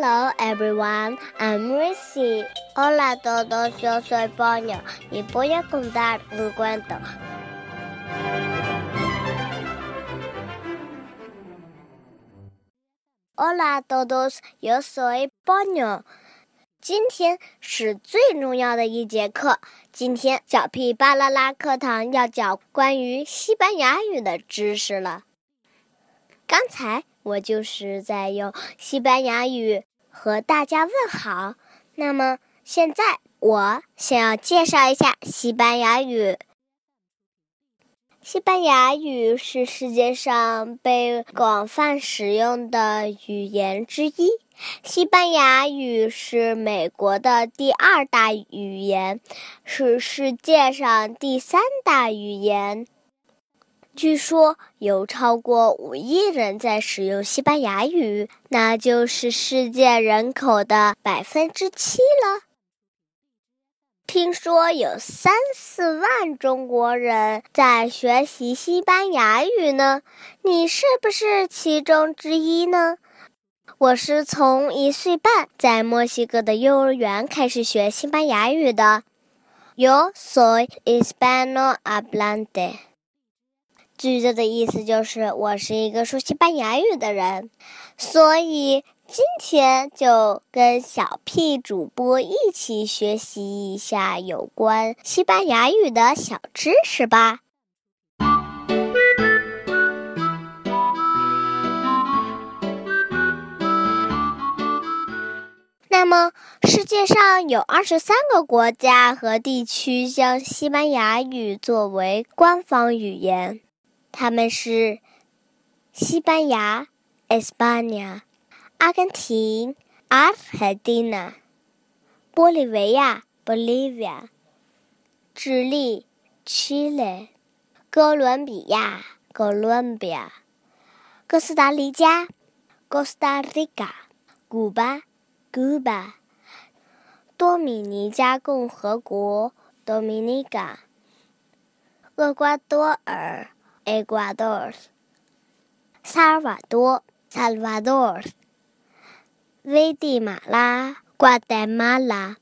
Hello everyone, I'm Ricky. Hola a todos, yo soy Ponyo y voy a contar un cuento. Hola a todos, yo soy Ponyo. 今天是最重要的一节课。今天小屁巴啦啦课堂要讲关于西班牙语的知识了。刚才我就是在用西班牙语。和大家问好。那么现在我想要介绍一下西班牙语。西班牙语是世界上被广泛使用的语言之一。西班牙语是美国的第二大语言，是世界上第三大语言。据说有超过五亿人在使用西班牙语，那就是世界人口的百分之七了。听说有三四万中国人在学习西班牙语呢，你是不是其中之一呢？我是从一岁半在墨西哥的幼儿园开始学西班牙语的。Yo soy hispanohablante。句子的意思就是我是一个说西班牙语的人，所以今天就跟小屁主播一起学习一下有关西班牙语的小知识吧。那么，世界上有二十三个国家和地区将西班牙语作为官方语言。他们是西班牙 （España）、阿根廷 （Argentina）、玻利维亚 （Bolivia）、智利 （Chile）、哥伦比亚 （Colombia）、哥斯达黎加 （Costa Rica）、古巴 （Cuba）、多米尼加共和国 （Dominica）、厄瓜多尔。Ecuador, Salvador, Salvador, Guatemala, Guatemala,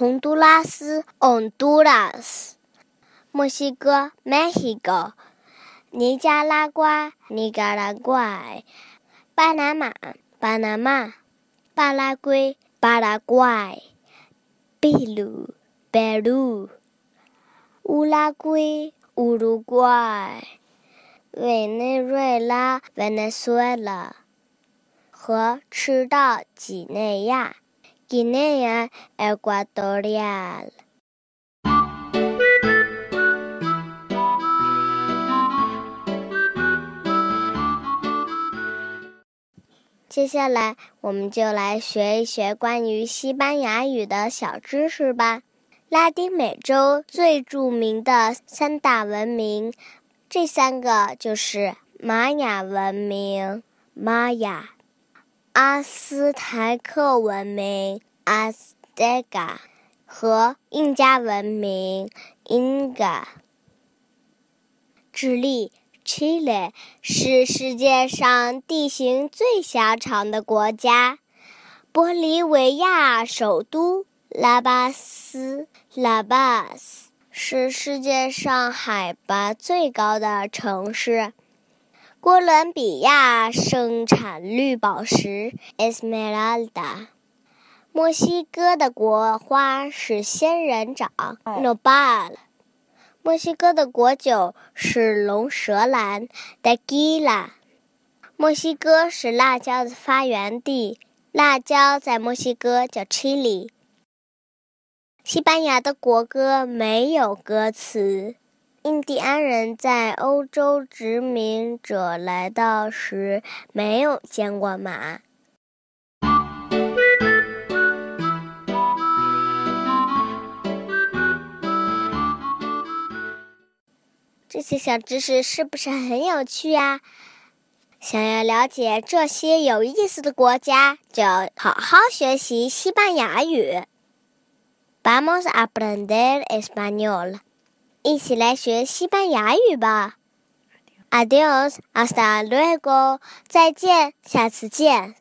Honduras, Honduras, México, México, Nicaragua, Nicaragua, Panamá, Panamá, Paraguay, Paraguay, Perú, Perú, Uruguay, Uruguay。委内瑞拉 （Venezuela） 和赤道几内亚 （Guinea Ecuatorial）。接下来，我们就来学一学关于西班牙语的小知识吧。拉丁美洲最著名的三大文明。这三个就是玛雅文明（玛雅）、阿斯台克文明（阿斯泰加）和印加文明（印加）。智利 （Chile） 是世界上地形最狭长的国家。玻利维亚首都拉巴斯 （La Paz）。是世界上海拔最高的城市。哥伦比亚盛产绿宝石 （Esmeralda）。墨西哥的国花是仙人掌 （nopal）。墨西哥的国酒是龙舌兰 （tequila）。墨西哥是辣椒的发源地，辣椒在墨西哥叫 chili。西班牙的国歌没有歌词。印第安人在欧洲殖民者来到时没有见过马。这些小知识是不是很有趣呀？想要了解这些有意思的国家，就要好好学习西班牙语。Vamos a aprender español，一起来学西班牙语吧。Adiós，hasta luego，再见，下次见。